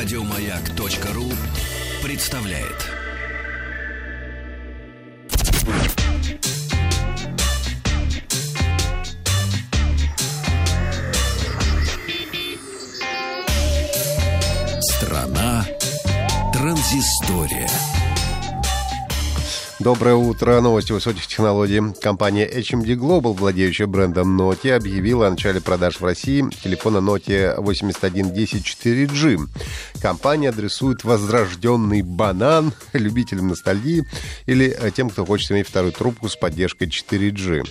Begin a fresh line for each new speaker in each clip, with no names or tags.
Радиомаяк.ру представляет. Страна транзистория.
Доброе утро. Новости высоких технологий. Компания HMD Global, владеющая брендом Nokia, объявила о начале продаж в России телефона Nokia 8110 4G. Компания адресует возрожденный банан любителям ностальгии или тем, кто хочет иметь вторую трубку с поддержкой 4G.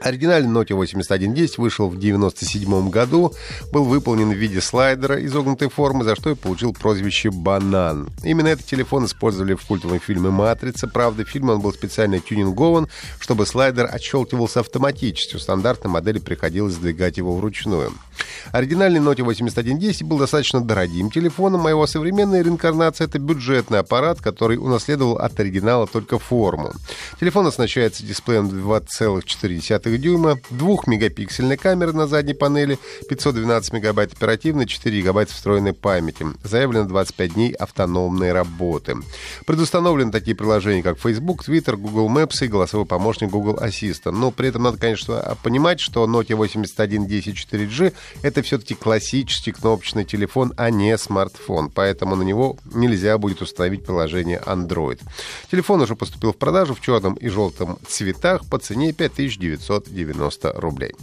Оригинальный Nokia 8110 вышел в 1997 году, был выполнен в виде слайдера изогнутой формы, за что и получил прозвище «Банан». Именно этот телефон использовали в культовом фильме «Матрица». Правда, в фильме он был специально тюнингован, чтобы слайдер отщелкивался автоматически. У стандартной модели приходилось сдвигать его вручную. Оригинальный Nokia 8110 был достаточно дорогим телефоном, а его современная реинкарнация — это бюджетный аппарат, который унаследовал от оригинала только форму. Телефон оснащается дисплеем 2,4 дюйма, 2-мегапиксельной камерой на задней панели, 512 мегабайт оперативной, 4 гигабайта встроенной памяти. Заявлено 25 дней автономной работы. Предустановлены такие приложения, как Facebook, Twitter, Google Maps и голосовой помощник Google Assistant. Но при этом надо, конечно, понимать, что Nokia 8110 4G это все-таки классический кнопочный телефон, а не смартфон, поэтому на него нельзя будет установить приложение Android. Телефон уже поступил в продажу в черном и желтом цветах по цене 5990 рублей.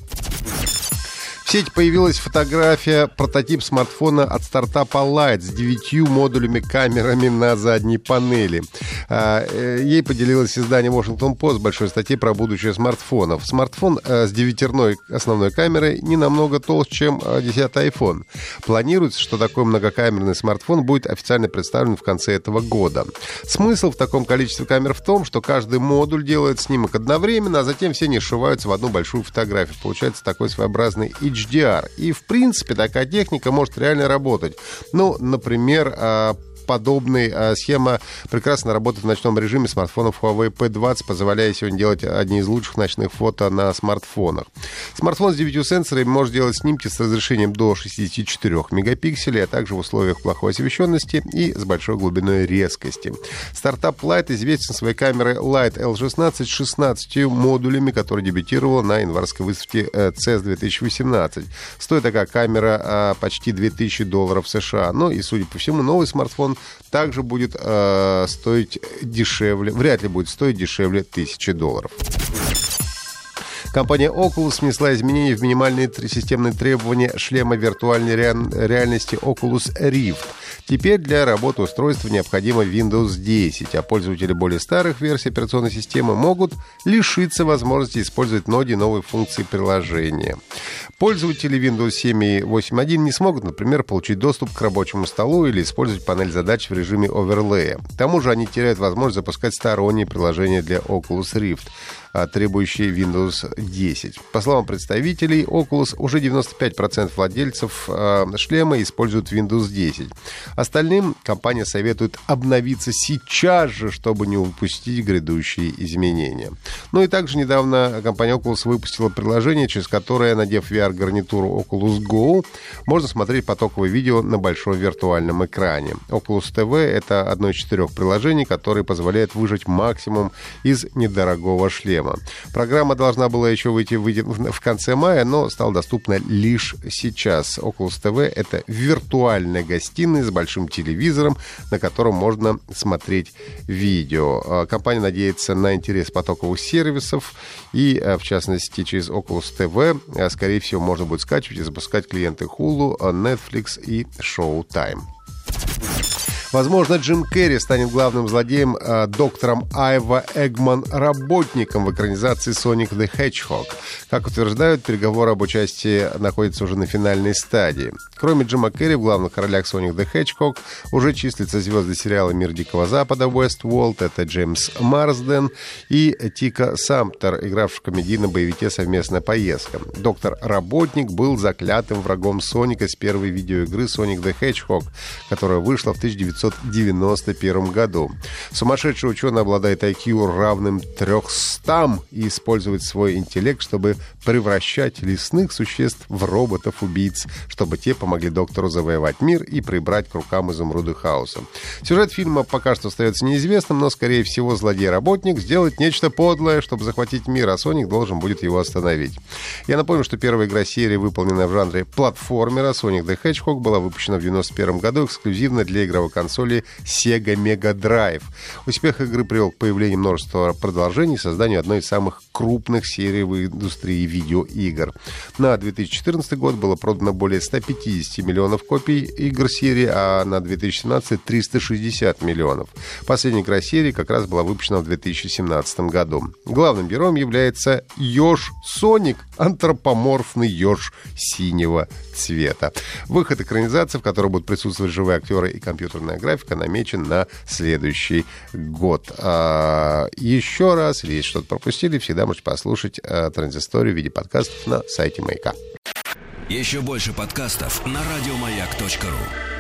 В сети появилась фотография, прототип смартфона от стартапа Light с девятью модулями камерами на задней панели. А, э, ей поделилось издание Washington Post большой статьей про будущее смартфонов. Смартфон э, с девятерной основной камерой не намного толще, чем 10 э, iPhone. Планируется, что такой многокамерный смартфон будет официально представлен в конце этого года. Смысл в таком количестве камер в том, что каждый модуль делает снимок одновременно, а затем все они сшиваются в одну большую фотографию. Получается такой своеобразный HDR. И, в принципе, такая техника может реально работать. Ну, например, подобная а, схема прекрасно работает в ночном режиме смартфонов Huawei P20, позволяя сегодня делать одни из лучших ночных фото на смартфонах. Смартфон с 9 сенсорами может делать снимки с разрешением до 64 мегапикселей, а также в условиях плохой освещенности и с большой глубиной резкости. Стартап Light известен своей камерой Light L16 с 16 модулями, которая дебютировала на январской выставке CES 2018. Стоит такая камера а, почти 2000 долларов США. Ну и, судя по всему, новый смартфон также будет э, стоить дешевле, вряд ли будет стоить дешевле тысячи долларов. Компания Oculus внесла изменения в минимальные системные требования шлема виртуальной реальности Oculus Rift. Теперь для работы устройства необходимо Windows 10, а пользователи более старых версий операционной системы могут лишиться возможности использовать ноги новые функции приложения. Пользователи Windows 7 и 8.1 не смогут, например, получить доступ к рабочему столу или использовать панель задач в режиме оверлея. К тому же они теряют возможность запускать сторонние приложения для Oculus Rift. А, требующие Windows 10. По словам представителей Oculus, уже 95% владельцев а, шлема используют Windows 10. Остальным компания советует обновиться сейчас же, чтобы не упустить грядущие изменения. Ну и также недавно компания Oculus выпустила приложение, через которое, надев VR-гарнитуру Oculus Go, можно смотреть потоковое видео на большом виртуальном экране. Oculus TV — это одно из четырех приложений, которое позволяет выжать максимум из недорогого шлема программа. Программа должна была еще выйти, в конце мая, но стала доступна лишь сейчас. Oculus TV — это виртуальная гостиная с большим телевизором, на котором можно смотреть видео. А, компания надеется на интерес потоковых сервисов, и, а, в частности, через Oculus TV, а, скорее всего, можно будет скачивать и запускать клиенты Hulu, Netflix и Showtime. Возможно, Джим Керри станет главным злодеем, э, доктором Айва Эгман работником в экранизации «Соник the Hedgehog». Как утверждают, переговоры об участии находятся уже на финальной стадии. Кроме Джима Керри, в главных ролях «Соник the Hedgehog» уже числятся звезды сериала «Мир Дикого Запада» Westworld, это Джеймс Марсден и Тика Самптер, игравший в комедийном боевике «Совместная поездка». Доктор-работник был заклятым врагом Соника с первой видеоигры «Соник the Hedgehog», которая вышла в 1900 1991 году. Сумасшедший ученый обладает IQ равным 300 и использует свой интеллект, чтобы превращать лесных существ в роботов-убийц, чтобы те помогли доктору завоевать мир и прибрать к рукам изумруды хаоса. Сюжет фильма пока что остается неизвестным, но, скорее всего, злодей-работник сделает нечто подлое, чтобы захватить мир, а Соник должен будет его остановить. Я напомню, что первая игра серии, выполненная в жанре платформера Sonic the Hedgehog, была выпущена в 1991 году эксклюзивно для игровой консоли Sega Mega Drive. Успех игры привел к появлению множества продолжений и созданию одной из самых крупных серий в индустрии видеоигр. На 2014 год было продано более 150 миллионов копий игр серии, а на 2017 360 миллионов. Последняя игра серии как раз была выпущена в 2017 году. Главным героем является Ёж Соник, антропоморфный еж синего цвета. Выход экранизации, в которой будут присутствовать живые актеры и компьютерная графика, намечен на следующий год. А, еще раз, если что-то пропустили, всегда можете послушать транзисторию в виде подкастов на сайте Маяка.
Еще больше подкастов на радиомаяк.ру